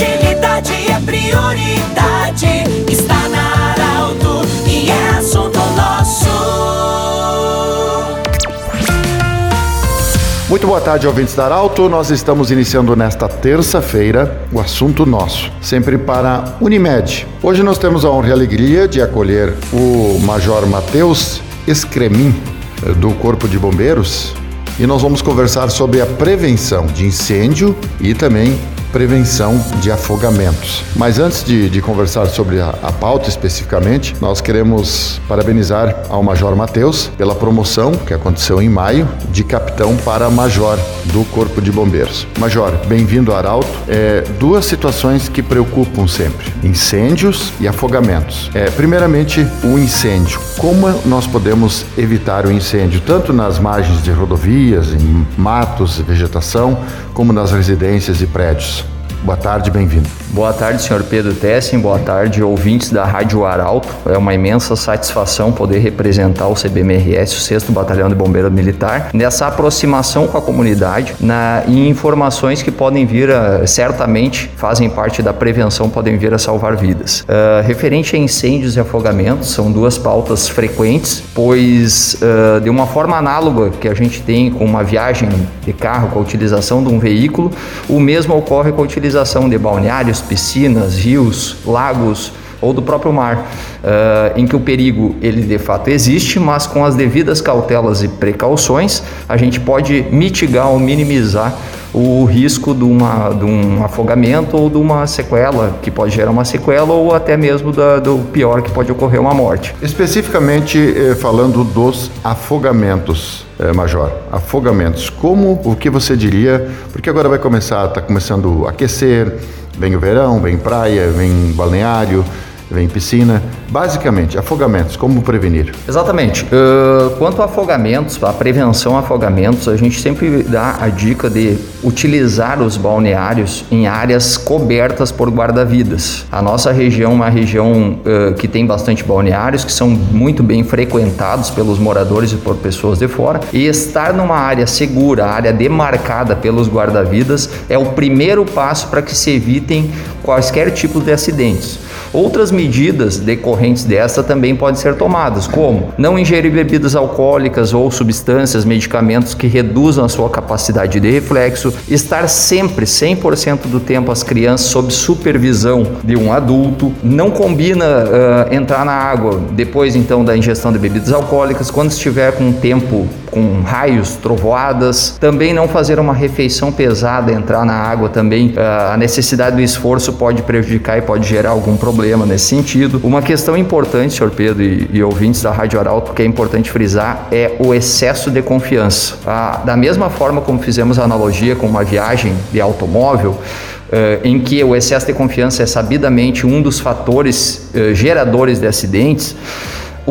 Agilidade é prioridade. Está na Arauto e é assunto nosso. Muito boa tarde, ouvintes da Arauto. Nós estamos iniciando nesta terça-feira o assunto nosso, sempre para Unimed. Hoje nós temos a honra e a alegria de acolher o Major Matheus Escremin, do Corpo de Bombeiros, e nós vamos conversar sobre a prevenção de incêndio e também prevenção de afogamentos. Mas antes de, de conversar sobre a, a, pauta especificamente, nós queremos parabenizar ao Major Matheus pela promoção que aconteceu em maio de capitão para major do Corpo de Bombeiros. Major, bem-vindo ao Arauto. É, duas situações que preocupam sempre: incêndios e afogamentos. É, primeiramente, o incêndio. Como nós podemos evitar o incêndio, tanto nas margens de rodovias, em matos vegetação, como nas residências e prédios? Boa tarde, bem-vindo. Boa tarde, senhor Pedro Tessin. Boa tarde, ouvintes da Rádio Arauto. É uma imensa satisfação poder representar o CBMRS, o 6 Batalhão de Bombeiro Militar, nessa aproximação com a comunidade na, e informações que podem vir a, certamente, fazem parte da prevenção, podem vir a salvar vidas. Uh, referente a incêndios e afogamentos, são duas pautas frequentes, pois, uh, de uma forma análoga que a gente tem com uma viagem de carro, com a utilização de um veículo, o mesmo ocorre com a utilização utilização de balneários, piscinas, rios, lagos ou do próprio mar, uh, em que o perigo ele de fato existe, mas com as devidas cautelas e precauções a gente pode mitigar ou minimizar o risco de, uma, de um afogamento ou de uma sequela, que pode gerar uma sequela, ou até mesmo da, do pior, que pode ocorrer uma morte. Especificamente eh, falando dos afogamentos, eh, Major, afogamentos, como, o que você diria, porque agora vai começar, está começando a aquecer, vem o verão, vem praia, vem balneário, vem piscina. Basicamente, afogamentos, como prevenir? Exatamente. Uh, quanto a afogamentos, a prevenção a afogamentos, a gente sempre dá a dica de utilizar os balneários em áreas cobertas por guarda-vidas. A nossa região é uma região uh, que tem bastante balneários, que são muito bem frequentados pelos moradores e por pessoas de fora. E estar numa área segura, área demarcada pelos guarda-vidas, é o primeiro passo para que se evitem quaisquer tipos de acidentes. Outras medidas decorrentes desta também podem ser tomadas, como não ingerir bebidas alcoólicas ou substâncias, medicamentos que reduzam a sua capacidade de reflexo, estar sempre 100% do tempo as crianças sob supervisão de um adulto, não combina uh, entrar na água depois então da ingestão de bebidas alcoólicas, quando estiver com tempo com raios, trovoadas, também não fazer uma refeição pesada, entrar na água também, uh, a necessidade do esforço pode prejudicar e pode gerar algum problema nesse sentido. Uma questão importante, senhor Pedro e, e ouvintes da Rádio Arauto, que é importante frisar, é o excesso de confiança. Ah, da mesma forma como fizemos a analogia com uma viagem de automóvel, Uh, em que o excesso de confiança é sabidamente um dos fatores uh, geradores de acidentes,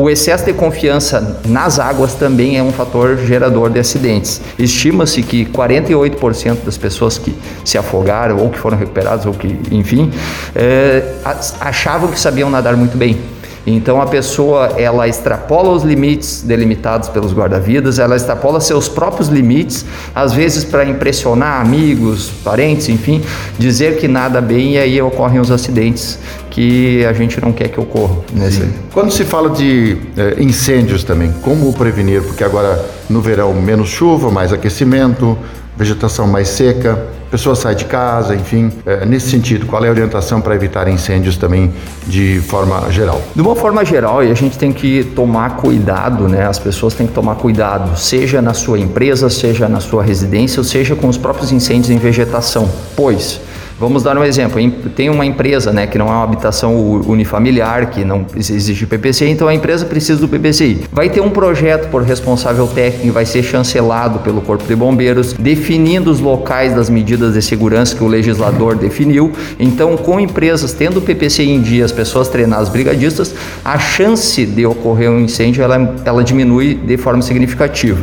o excesso de confiança nas águas também é um fator gerador de acidentes. Estima-se que 48% das pessoas que se afogaram ou que foram recuperadas ou que, enfim, é, achavam que sabiam nadar muito bem. Então a pessoa ela extrapola os limites delimitados pelos guarda-vidas, ela extrapola seus próprios limites, às vezes para impressionar amigos, parentes, enfim, dizer que nada bem e aí ocorrem os acidentes que a gente não quer que ocorram. Nesse... Quando se fala de eh, incêndios também, como prevenir? Porque agora no verão menos chuva, mais aquecimento, vegetação mais seca, pessoa sai de casa, enfim. É, nesse sentido, qual é a orientação para evitar incêndios também de forma geral? De uma forma geral, a gente tem que tomar cuidado, né? As pessoas têm que tomar cuidado, seja na sua empresa, seja na sua residência, ou seja com os próprios incêndios em vegetação, pois Vamos dar um exemplo. Tem uma empresa, né, que não é uma habitação unifamiliar, que não existe PPC, então a empresa precisa do PPCI. Vai ter um projeto por responsável técnico, vai ser chancelado pelo Corpo de Bombeiros, definindo os locais das medidas de segurança que o legislador definiu. Então, com empresas tendo o PPCI em dia, as pessoas treinadas brigadistas, a chance de ocorrer um incêndio ela, ela diminui de forma significativa.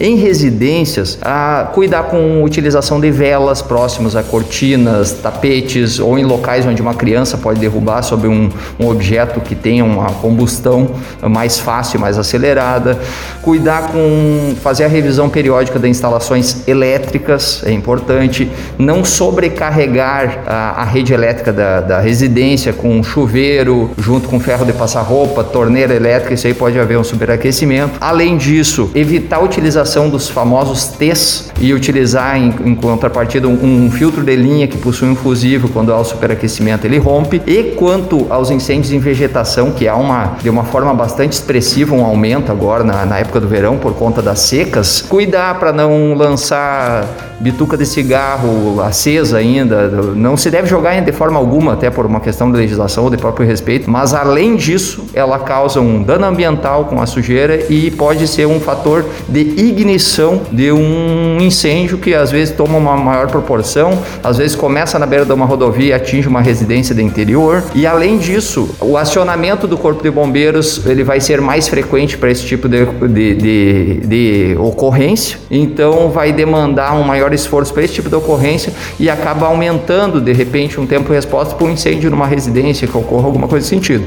Em residências, a cuidar com utilização de velas próximas a cortinas, tapetes ou em locais onde uma criança pode derrubar sobre um, um objeto que tenha uma combustão mais fácil, mais acelerada. Cuidar com fazer a revisão periódica das instalações elétricas é importante. Não sobrecarregar a, a rede elétrica da, da residência com chuveiro, junto com ferro de passar roupa, torneira elétrica, isso aí pode haver um superaquecimento. Além disso, evitar a utilização dos famosos T's e utilizar em, em contrapartida um, um, filtro de linha que possui um quando há o superaquecimento ele rompe. E quanto aos incêndios em vegetação, que há uma de uma forma bastante expressiva um aumento agora na, na época do verão por conta das secas, cuidar para não lançar bituca de cigarro acesa ainda, não se deve jogar de forma alguma, até por uma questão de legislação ou de próprio respeito, mas além disso, ela causa um dano ambiental com a sujeira e pode ser um fator de ignição de um incêndio que às vezes toma uma maior proporção, às vezes começa na beira de uma rodovia e atinge uma residência do interior. E além disso, o acionamento do Corpo de Bombeiros ele vai ser mais frequente para esse tipo de, de, de, de ocorrência, então vai demandar um maior esforço para esse tipo de ocorrência e acaba aumentando de repente um tempo de resposta para um incêndio numa residência que ocorra alguma coisa nesse sentido.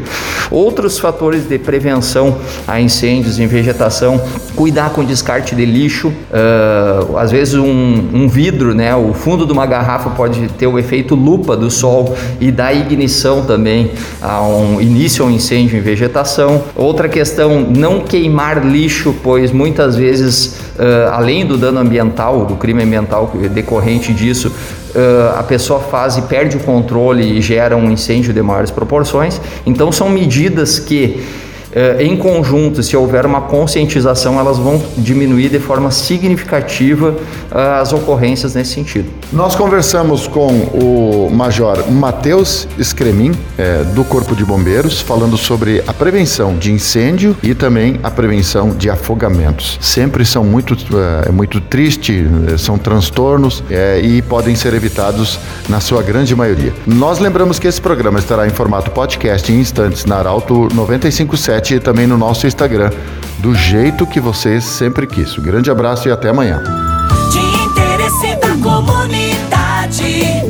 Outros fatores de prevenção a incêndios em vegetação, cuidar com descarte de lixo, uh, às vezes um, um, vidro, né, o fundo de uma garrafa pode ter o efeito lupa do sol e dar ignição também a um início a um incêndio em vegetação. Outra questão, não queimar lixo, pois muitas vezes, uh, além do dano ambiental, do crime ambiental decorrente disso, uh, a pessoa faz e perde o controle e gera um incêndio de maiores proporções. Então são medidas que em conjunto, se houver uma conscientização, elas vão diminuir de forma significativa eh, as ocorrências nesse sentido. Nós conversamos com o Major Matheus Scremin, é, do Corpo de Bombeiros, falando sobre a prevenção de incêndio e também a prevenção de afogamentos. Sempre são muito, é muito triste, são transtornos e podem ser evitados na sua grande maioria. Nós lembramos que esse programa estará em formato podcast em instantes na Arauto 957 e também no nosso Instagram, do jeito que você sempre quis. Um grande abraço e até amanhã. De interesse da comunidade.